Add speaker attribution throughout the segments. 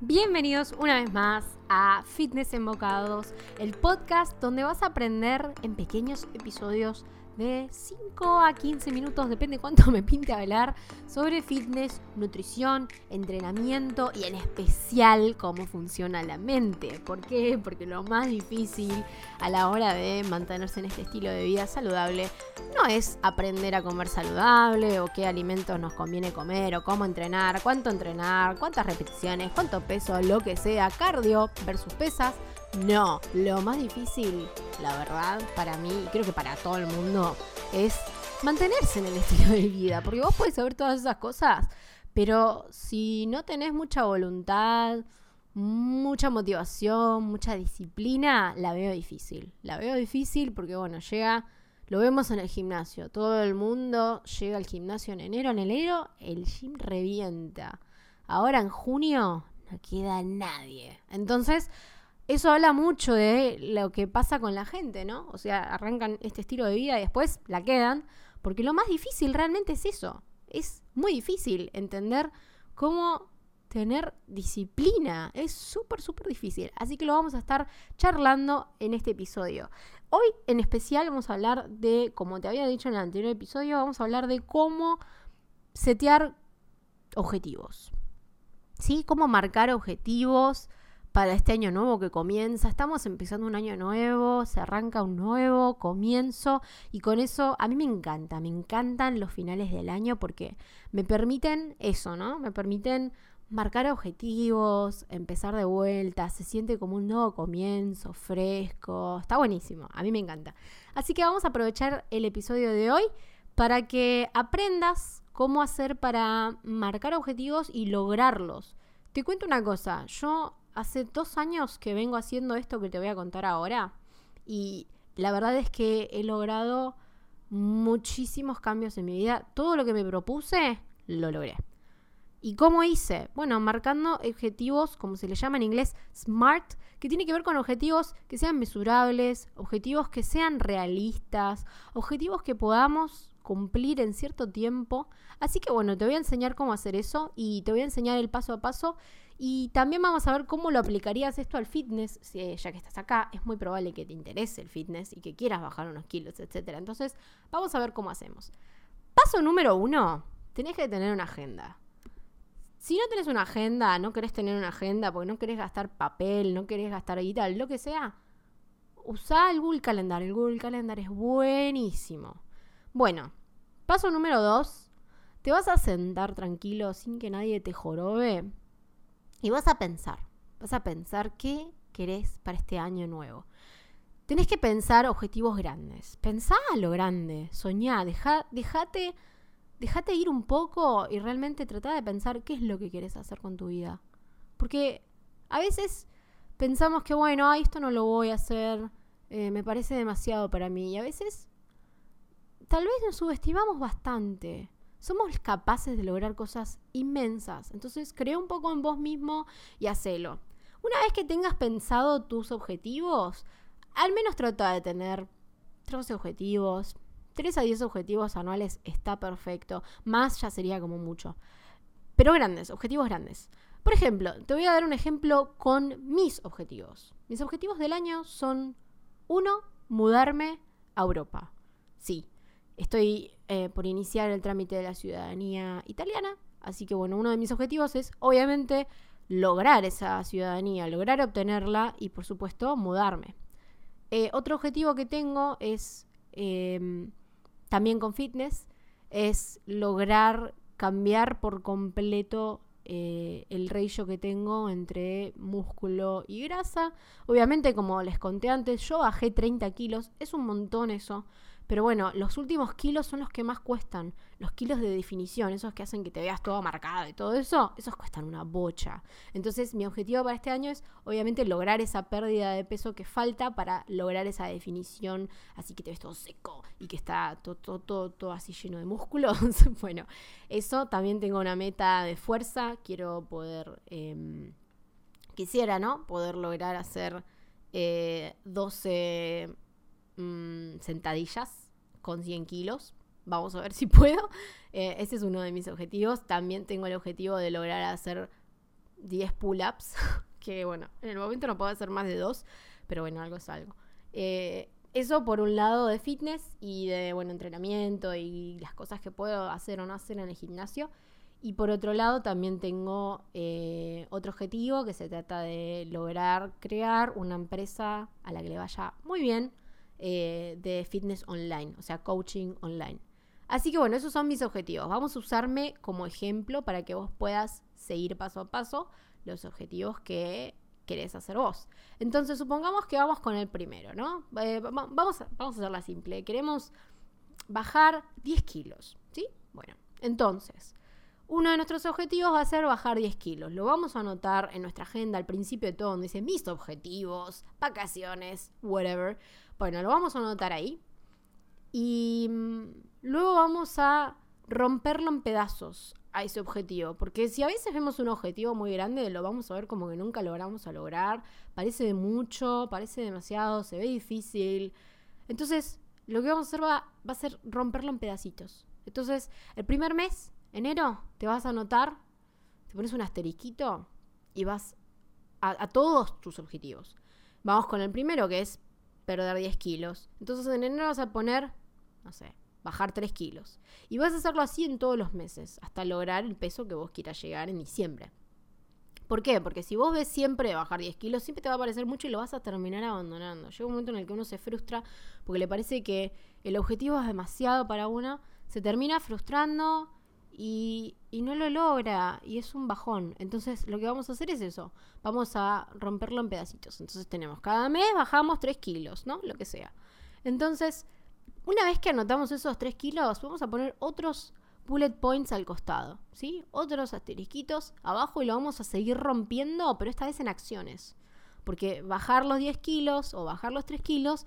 Speaker 1: Bienvenidos una vez más a Fitness Embocados, el podcast donde vas a aprender en pequeños episodios de 5 a 15 minutos, depende cuánto me pinte hablar, sobre fitness, nutrición, entrenamiento y en especial cómo funciona la mente. ¿Por qué? Porque lo más difícil a la hora de mantenerse en este estilo de vida saludable no es aprender a comer saludable o qué alimentos nos conviene comer o cómo entrenar, cuánto entrenar, cuántas repeticiones, cuánto peso, lo que sea, cardio versus pesas no, lo más difícil, la verdad, para mí, y creo que para todo el mundo, es mantenerse en el estilo de vida. Porque vos puedes saber todas esas cosas, pero si no tenés mucha voluntad, mucha motivación, mucha disciplina, la veo difícil. La veo difícil porque, bueno, llega, lo vemos en el gimnasio. Todo el mundo llega al gimnasio en enero. En enero el gym revienta. Ahora en junio no queda nadie. Entonces eso habla mucho de lo que pasa con la gente, ¿no? O sea, arrancan este estilo de vida y después la quedan, porque lo más difícil realmente es eso. Es muy difícil entender cómo tener disciplina. Es súper, súper difícil. Así que lo vamos a estar charlando en este episodio. Hoy en especial vamos a hablar de, como te había dicho en el anterior episodio, vamos a hablar de cómo setear objetivos. ¿Sí? Cómo marcar objetivos para este año nuevo que comienza. Estamos empezando un año nuevo, se arranca un nuevo comienzo y con eso a mí me encanta, me encantan los finales del año porque me permiten eso, ¿no? Me permiten marcar objetivos, empezar de vuelta, se siente como un nuevo comienzo, fresco, está buenísimo, a mí me encanta. Así que vamos a aprovechar el episodio de hoy para que aprendas cómo hacer para marcar objetivos y lograrlos. Te cuento una cosa, yo hace dos años que vengo haciendo esto que te voy a contar ahora y la verdad es que he logrado muchísimos cambios en mi vida. Todo lo que me propuse, lo logré. ¿Y cómo hice? Bueno, marcando objetivos, como se le llama en inglés, SMART, que tiene que ver con objetivos que sean mesurables, objetivos que sean realistas, objetivos que podamos cumplir en cierto tiempo. Así que bueno, te voy a enseñar cómo hacer eso y te voy a enseñar el paso a paso y también vamos a ver cómo lo aplicarías esto al fitness, si, ya que estás acá, es muy probable que te interese el fitness y que quieras bajar unos kilos, etc. Entonces, vamos a ver cómo hacemos. Paso número uno, tenés que tener una agenda. Si no tenés una agenda, no querés tener una agenda porque no querés gastar papel, no querés gastar guita, lo que sea, usa el Google Calendar. El Google Calendar es buenísimo. Bueno, paso número dos, te vas a sentar tranquilo sin que nadie te jorobe y vas a pensar, vas a pensar qué querés para este año nuevo. Tenés que pensar objetivos grandes. Pensá a lo grande, soñá, deja, dejate, dejate ir un poco y realmente trata de pensar qué es lo que querés hacer con tu vida. Porque a veces pensamos que, bueno, esto no lo voy a hacer, eh, me parece demasiado para mí. Y a veces tal vez nos subestimamos bastante somos capaces de lograr cosas inmensas. Entonces, crea un poco en vos mismo y hacelo. Una vez que tengas pensado tus objetivos, al menos trata de tener 13 objetivos. 3 a 10 objetivos anuales está perfecto. Más ya sería como mucho. Pero grandes, objetivos grandes. Por ejemplo, te voy a dar un ejemplo con mis objetivos. Mis objetivos del año son, uno, mudarme a Europa. Sí, Estoy eh, por iniciar el trámite de la ciudadanía italiana, así que bueno, uno de mis objetivos es obviamente lograr esa ciudadanía, lograr obtenerla y por supuesto mudarme. Eh, otro objetivo que tengo es em, también con fitness, es lograr cambiar por completo eh, el ratio que tengo entre músculo y grasa. Obviamente, como les conté antes, yo bajé 30 kilos, es un montón eso. Pero bueno, los últimos kilos son los que más cuestan. Los kilos de definición, esos que hacen que te veas todo marcado y todo eso, esos cuestan una bocha. Entonces, mi objetivo para este año es, obviamente, lograr esa pérdida de peso que falta para lograr esa definición, así que te ves todo seco y que está todo, todo, todo, así lleno de músculos. bueno, eso también tengo una meta de fuerza. Quiero poder, em, quisiera, ¿no? Poder lograr hacer 12 eh, Mm, sentadillas con 100 kilos. Vamos a ver si puedo. Eh, ese es uno de mis objetivos. También tengo el objetivo de lograr hacer 10 pull-ups, que bueno, en el momento no puedo hacer más de dos, pero bueno, algo es algo. Eh, eso por un lado de fitness y de bueno, entrenamiento y las cosas que puedo hacer o no hacer en el gimnasio. Y por otro lado también tengo eh, otro objetivo que se trata de lograr crear una empresa a la que le vaya muy bien eh, de fitness online, o sea, coaching online. Así que bueno, esos son mis objetivos. Vamos a usarme como ejemplo para que vos puedas seguir paso a paso los objetivos que querés hacer vos. Entonces, supongamos que vamos con el primero, ¿no? Eh, vamos, a, vamos a hacerla simple. Queremos bajar 10 kilos, ¿sí? Bueno, entonces, uno de nuestros objetivos va a ser bajar 10 kilos. Lo vamos a anotar en nuestra agenda al principio de todo, donde dice mis objetivos, vacaciones, whatever. Bueno, lo vamos a anotar ahí. Y mm, luego vamos a romperlo en pedazos a ese objetivo. Porque si a veces vemos un objetivo muy grande, lo vamos a ver como que nunca logramos a lograr. Parece de mucho, parece demasiado, se ve difícil. Entonces, lo que vamos a hacer va, a ser romperlo en pedacitos. Entonces, el primer mes, enero, te vas a anotar, te pones un asterisquito y vas a, a todos tus objetivos. Vamos con el primero, que es perder 10 kilos. Entonces, en enero vas a poner, no sé, bajar 3 kilos. Y vas a hacerlo así en todos los meses, hasta lograr el peso que vos quieras llegar en diciembre. ¿Por qué? Porque si vos ves siempre bajar 10 kilos, siempre te va a parecer mucho y lo vas a terminar abandonando. Llega un momento en el que uno se frustra porque le parece que el objetivo es demasiado para uno, se termina frustrando y, no lo logra y es un bajón. Entonces lo que vamos a hacer es eso, vamos a romperlo en pedacitos. Entonces tenemos cada mes bajamos 3 kilos, ¿no? Lo que sea. Entonces una vez que anotamos esos 3 kilos, vamos a poner otros bullet points al costado, ¿sí? Otros asterisquitos abajo y lo vamos a seguir rompiendo, pero esta vez en acciones. Porque bajar los 10 kilos o bajar los 3 kilos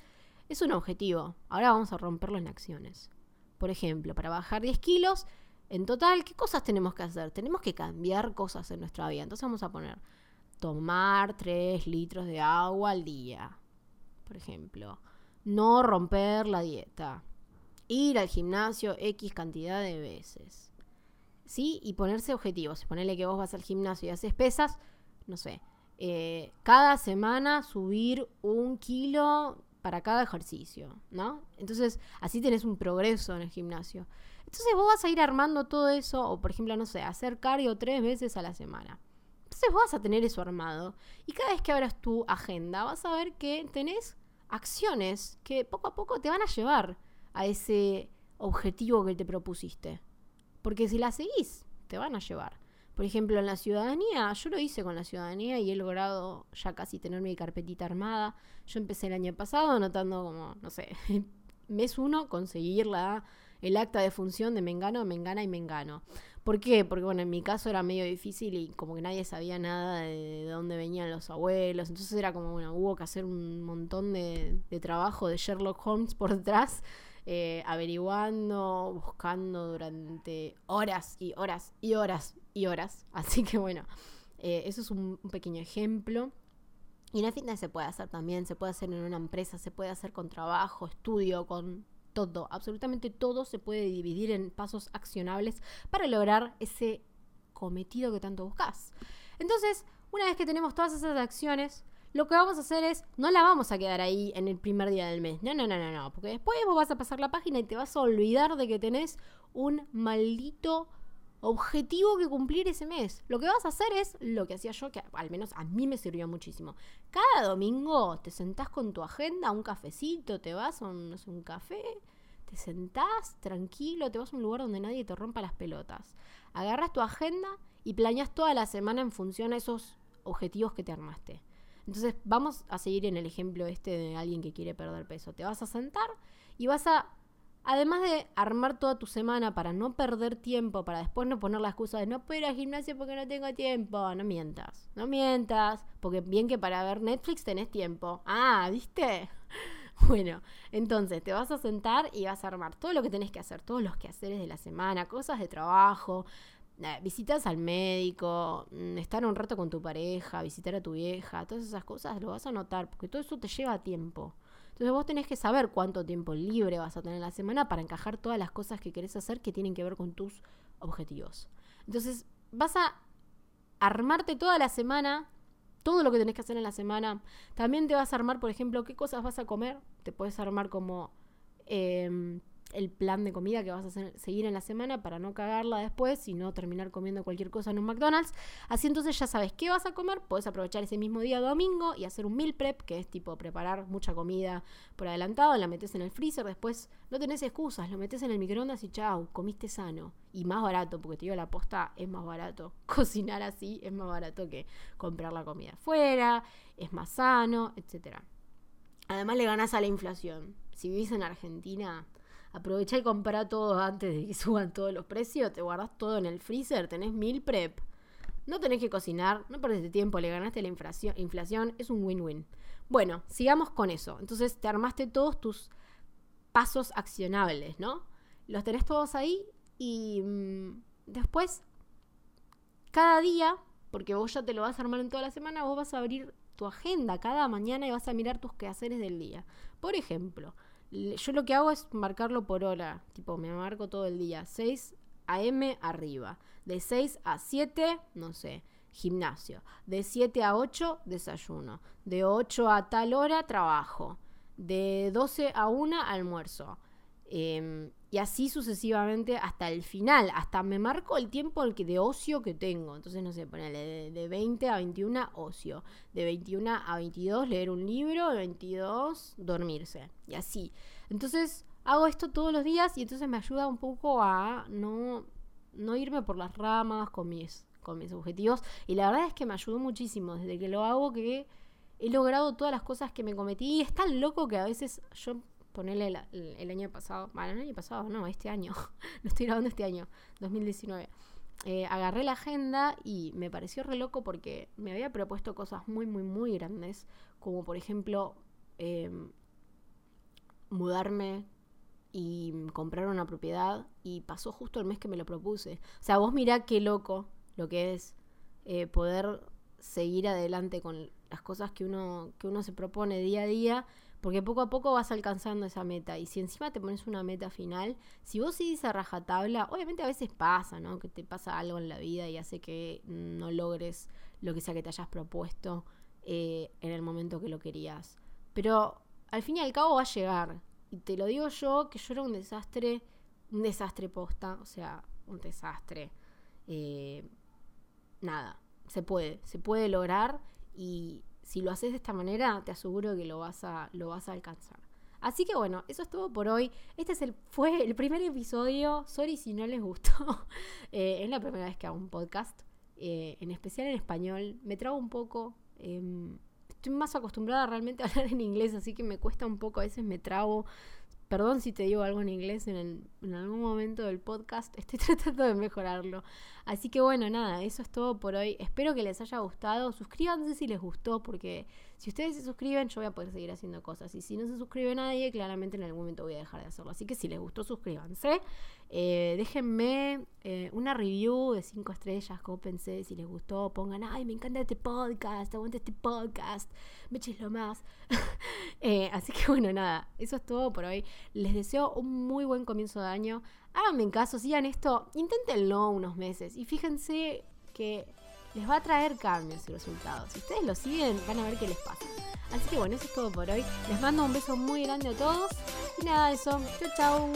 Speaker 1: es un objetivo. Ahora vamos a romperlo en acciones. Por ejemplo, para bajar 10 kilos, en total, ¿qué cosas tenemos que hacer? Tenemos que cambiar cosas en nuestra vida. Entonces vamos a poner tomar 3 litros de agua al día, por ejemplo no romper la dieta, ir al gimnasio X cantidad de veces. ¿Sí? Y ponerse objetivos. Ponerle que vos vas al gimnasio y haces pesas, no sé, eh, cada semana subir un kilo para cada ejercicio, ¿no? Entonces, así tenés un progreso en el gimnasio. Entonces vos vas a ir armando todo eso, o por ejemplo, no sé, hacer cardio tres veces a la semana. Entonces vos vas a tener eso armado. Y cada vez que abras tu agenda, vas a ver que tenés acciones que poco a poco te van a llevar a ese objetivo que te propusiste. Porque si la seguís, te van a llevar. Por ejemplo, en la ciudadanía, yo lo hice con la ciudadanía y he logrado ya casi tener mi carpetita armada. Yo empecé el año pasado anotando como, no sé, mes uno conseguir la, el acta de función de Mengano, Mengana y Mengano. ¿Por qué? Porque bueno, en mi caso era medio difícil y como que nadie sabía nada de, dónde venían los abuelos. Entonces era como, bueno, hubo que hacer un montón de, trabajo de Sherlock Holmes por detrás, eh, averiguando, buscando durante horas y horas y horas y horas. Así que bueno, eh, eso es un, un pequeño ejemplo. Y en la fitness se puede hacer también, se puede hacer en una empresa, se puede hacer con trabajo, estudio, con todo, absolutamente todo se puede dividir en pasos accionables para lograr ese cometido que tanto buscas. Entonces, una vez que tenemos todas esas acciones, lo que vamos a hacer es, no la vamos a quedar ahí en el primer día del mes. No, no, no, no, no. Porque después vos vas a pasar la página y te vas a olvidar de que tenés un maldito objetivo que cumplir ese mes. Lo que vas a hacer es lo que hacía yo, que al menos a mí me sirvió muchísimo. Cada domingo te sentás con tu agenda, un cafecito, te vas a un, café, te sentás tranquilo, te vas a un lugar donde nadie te rompa las pelotas. Agarras tu agenda y planeas toda la semana en función a esos objetivos que te armaste. Entonces vamos a seguir en el ejemplo este de alguien que quiere perder peso. Te vas a sentar y vas a Además de armar toda tu semana para no perder tiempo, para después no poner la excusa de no puedo ir al gimnasio porque no tengo tiempo, no mientas, no mientas, porque bien que para ver Netflix tenés tiempo. Ah, ¿viste? Bueno, entonces te vas a sentar y vas a armar todo lo que tenés que hacer, todos los quehaceres de la semana, cosas de trabajo, eh, visitas al médico, mm, estar un rato con tu pareja, visitar a tu vieja, todas esas cosas lo vas a notar, porque todo eso te lleva tiempo. Entonces vos tenés que saber cuánto tiempo libre vas a tener en la semana para encajar todas las cosas que querés hacer que tienen que ver con tus objetivos. Entonces vas a armarte toda la semana, todo lo que tenés que hacer en la semana. También te vas a armar, por ejemplo, qué cosas vas a comer. Te puedes armar como em, el plan de comida que vas a seguir en la semana para no cagarla después y no terminar comiendo cualquier cosa en un McDonald's. Así entonces ya sabes qué vas a comer, puedes aprovechar ese mismo día domingo y hacer un meal prep, que es tipo preparar mucha comida por adelantado, la metes en el freezer, después no tenés excusas, lo metes en el microondas y chau, comiste sano. Y más barato, porque te digo, la posta es más barato. Cocinar así es más barato que comprar la comida afuera, es más sano, etc. Además le ganas a la inflación. Si vivís en Argentina, Aprovecha y compra todo antes de que suban todos los precios. Te guardas todo en el freezer. Tenés mil prep. No tenés que cocinar. No perdiste tiempo. Le ganaste la inflación. inflación es un win-win. Bueno, sigamos con eso. Entonces te armaste todos tus pasos accionables, ¿no? Los tenés todos ahí y mm, después, cada día, porque vos ya te lo vas a armar en toda la semana, vos vas a abrir tu agenda cada mañana y vas a mirar tus quehaceres del día. Por ejemplo, yo lo que hago es marcarlo por hora. Tipo, me marco todo el día. 6 a.m. arriba. De 6 a 7, no sé, gimnasio. De 7 a 8, desayuno. De 8 a tal hora, trabajo. De 12 a 1, almuerzo. Eh, y así sucesivamente hasta el final, hasta me marco el tiempo de ocio que tengo. Entonces, no sé, ponele de, 20 a 21 ocio, de 21 a 22 leer un libro, de 22 dormirse, y así. Entonces, hago esto todos los días y entonces me ayuda un poco a no, no irme por las ramas con mis, con mis objetivos. Y la verdad es que me ayudó muchísimo desde que lo hago que he logrado todas las cosas que me cometí. Y es tan loco que a veces yo ponerle el, año pasado, bueno, el año pasado, no, este año, lo estoy grabando este año, 2019. Eh, agarré la agenda y me pareció re loco porque me había propuesto cosas muy, muy, muy grandes, como por ejemplo em, mudarme y comprar una propiedad y pasó justo el mes que me lo propuse. O sea, vos mirá qué loco lo que es eh, poder seguir adelante con las cosas que uno, que uno se propone día a día porque poco a poco vas alcanzando esa meta. Y si encima te pones una meta final, si vos seguís a rajatabla, obviamente a veces pasa, ¿no? Que te pasa algo en la vida y hace que no logres lo que sea que te hayas propuesto eh, en el momento que lo querías. Pero al fin y al cabo va a llegar. Y te lo digo yo, que yo era un desastre, un desastre posta, o sea, un desastre. Eh, nada, se puede, se puede lograr y si lo haces de esta manera, te aseguro que lo vas a, lo vas a alcanzar. Así que bueno, eso es todo por hoy. Este es el, fue el primer episodio. Sorry si no les gustó. Eh, es la primera vez que hago un podcast. Eh, en especial en español. Me trago un poco. Em, estoy más acostumbrada realmente a hablar en inglés, así que me cuesta un poco. A veces me trago. Perdón si te digo algo en inglés en, en, algún momento del podcast. Estoy tratando de mejorarlo. Así que bueno, nada, eso es todo por hoy. Espero que les haya gustado. Suscríbanse si les gustó, porque si ustedes se suscriben, yo voy a poder seguir haciendo cosas. Y si no se suscribe nadie, claramente en algún momento voy a dejar de hacerlo. Así que si les gustó, suscríbanse. Eh, déjenme eh, una review de 5 estrellas, como pensé, si les gustó, pongan, ay, me encanta este podcast, aguanta este podcast, me eches lo más. Eh, así que bueno, nada, eso es todo por hoy. Les deseo un muy buen comienzo de año. Háganme en caso, sigan esto, inténtenlo unos meses y fíjense que les va a traer cambios y resultados. Si ustedes lo siguen, van a ver qué les pasa. Así que bueno, eso es todo por hoy. Les mando un beso muy grande a todos. Y nada, eso. Chau, chau.